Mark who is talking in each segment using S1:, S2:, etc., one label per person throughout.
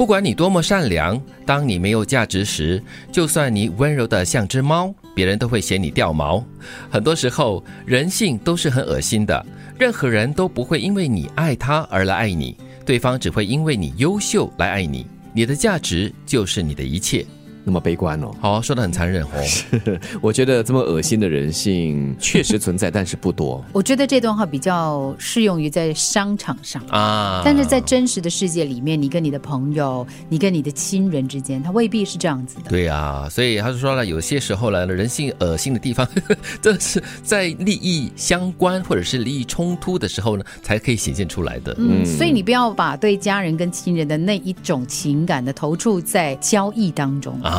S1: 不管你多么善良，当你没有价值时，就算你温柔的像只猫，别人都会嫌你掉毛。很多时候，人性都是很恶心的，任何人都不会因为你爱他而来爱你，对方只会因为你优秀来爱你。你的价值就是你的一切。
S2: 那么悲观哦，
S1: 好，说的很残忍哦。
S2: 我觉得这么恶心的人性 确实存在，但是不多。
S3: 我觉得这段话比较适用于在商场上啊，但是在真实的世界里面，你跟你的朋友，你跟你的亲人之间，他未必是这样子的。
S1: 对啊，所以他就说了，有些时候呢，人性恶心的地方，这是在利益相关或者是利益冲突的时候呢，才可以显现出来的。
S3: 嗯，所以你不要把对家人跟亲人的那一种情感的投注在交易当中。
S1: 啊，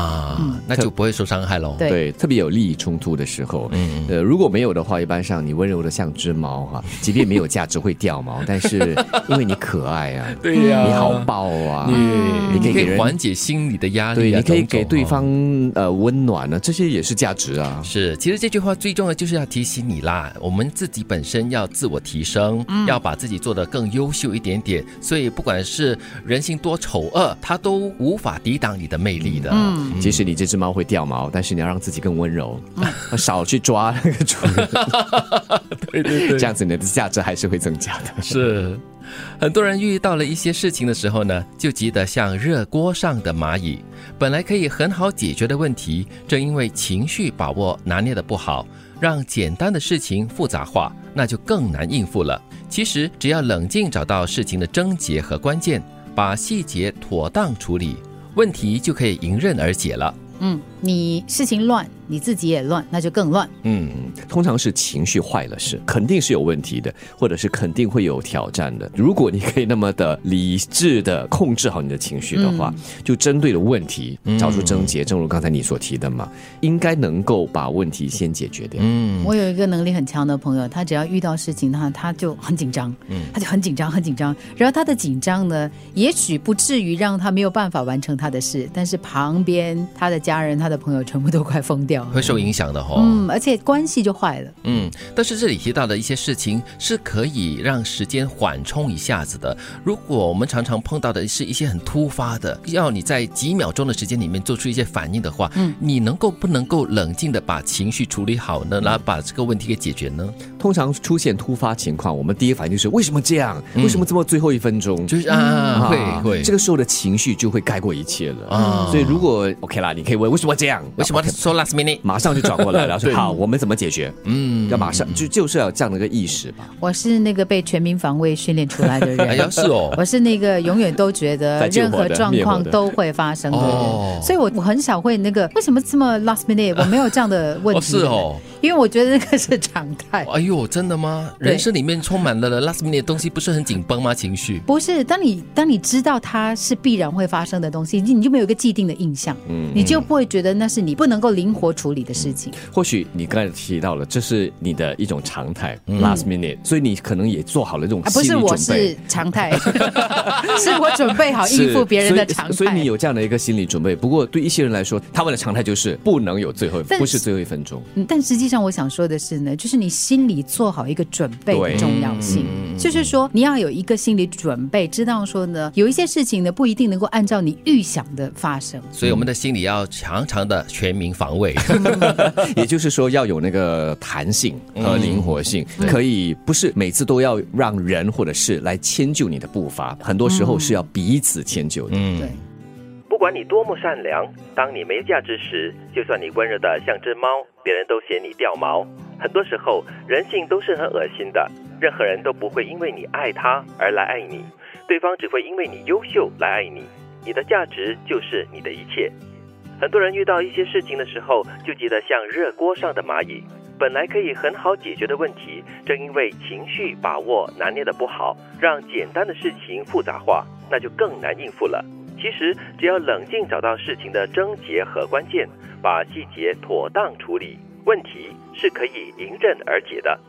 S1: 那就不会受伤害喽。
S3: 对，
S2: 特别有利益冲突的时候，嗯，呃，如果没有的话，一般上你温柔的像只猫哈，即便没有价值会掉毛，但是因为你可爱啊，
S1: 对呀，
S2: 你好抱啊，
S1: 你可以缓解心理的压
S2: 力，对，你可以给对方呃温暖呢，这些也是价值啊。
S1: 是，其实这句话最重要就是要提醒你啦，我们自己本身要自我提升，要把自己做得更优秀一点点。所以不管是人性多丑恶，它都无法抵挡你的魅力的。嗯。
S2: 即使你这只猫会掉毛，但是你要让自己更温柔，少去抓那个主人。
S1: 对对对，
S2: 这样子你的价值还是会增加的。
S1: 是，很多人遇到了一些事情的时候呢，就急得像热锅上的蚂蚁。本来可以很好解决的问题，正因为情绪把握拿捏的不好，让简单的事情复杂化，那就更难应付了。其实只要冷静找到事情的症结和关键，把细节妥当处理。问题就可以迎刃而解了。
S3: 嗯，你事情乱。你自己也乱，那就更乱。
S2: 嗯，通常是情绪坏了，是肯定是有问题的，或者是肯定会有挑战的。如果你可以那么的理智的控制好你的情绪的话，就针对的问题找出症结，正如刚才你所提的嘛，应该能够把问题先解决掉。
S3: 嗯，我有一个能力很强的朋友，他只要遇到事情，他他就很紧张，嗯，他就很紧张，很紧张。然后他的紧张呢，也许不至于让他没有办法完成他的事，但是旁边他的家人、他的朋友全部都快疯掉。
S1: 会受影响的哈，
S3: 嗯，而且关系就坏了，
S1: 嗯。但是这里提到的一些事情是可以让时间缓冲一下子的。如果我们常常碰到的是一些很突发的，要你在几秒钟的时间里面做出一些反应的话，嗯，你能够不能够冷静的把情绪处理好呢？然后把这个问题给解决呢？
S2: 通常出现突发情况，我们第一反应就是为什么这样？为什么这么最后一分钟？
S1: 就是啊，会会，
S2: 这个时候的情绪就会盖过一切了啊。所以如果 OK 啦，你可以问为什么这样？
S1: 为什么说 last minute？
S2: 马上就转过来了，说好，我们怎么解决？嗯，要马上就就是要这样的一个意识吧。
S3: 我是那个被全民防卫训练出来的人，
S1: 哎呀，是哦，
S3: 我是那个永远都觉得任何状况都会发生的人，所以我我很少会那个为什么这么 last minute？我没有这样的问题，
S1: 是哦，
S3: 因为我觉得那个是常态。
S1: 哎呦，真的吗？人生里面充满了 last minute 的东西，不是很紧绷吗？情绪
S3: 不是，当你当你知道它是必然会发生的东西，你你就没有一个既定的印象，嗯，你就不会觉得那是你不能够灵活处理的事情。
S2: 或许你刚才提到了，这是你的一种常态，last minute，所以你可能也做好了这种
S3: 不是我是常态，是我准备好应付别人的常态，
S2: 所以你有这样的一个心理准备。不过对一些人来说，他们的常态就是不能有最后，不是最后一分钟。
S3: 但实际上，我想说的是呢，就是你心里做好一个准备的重要性，就是说你要有一个心理准备，知道说呢，有一些事情呢不一定能够按照你预想的发生，
S1: 所以我们的心里要常常的全民防卫。
S2: 也就是说，要有那个弹性和灵活性，可以不是每次都要让人或者是来迁就你的步伐，很多时候是要彼此迁就的。
S3: 对，
S1: 不不管你多么善良，当你没价值时，就算你温柔的像只猫，别人都嫌你掉毛。很多时候，人性都是很恶心的，任何人都不会因为你爱他而来爱你，对方只会因为你优秀来爱你。你的价值就是你的一切。很多人遇到一些事情的时候，就急得像热锅上的蚂蚁。本来可以很好解决的问题，正因为情绪把握拿捏的不好，让简单的事情复杂化，那就更难应付了。其实只要冷静找到事情的症结和关键，把细节妥当处理，问题是可以迎刃而解的。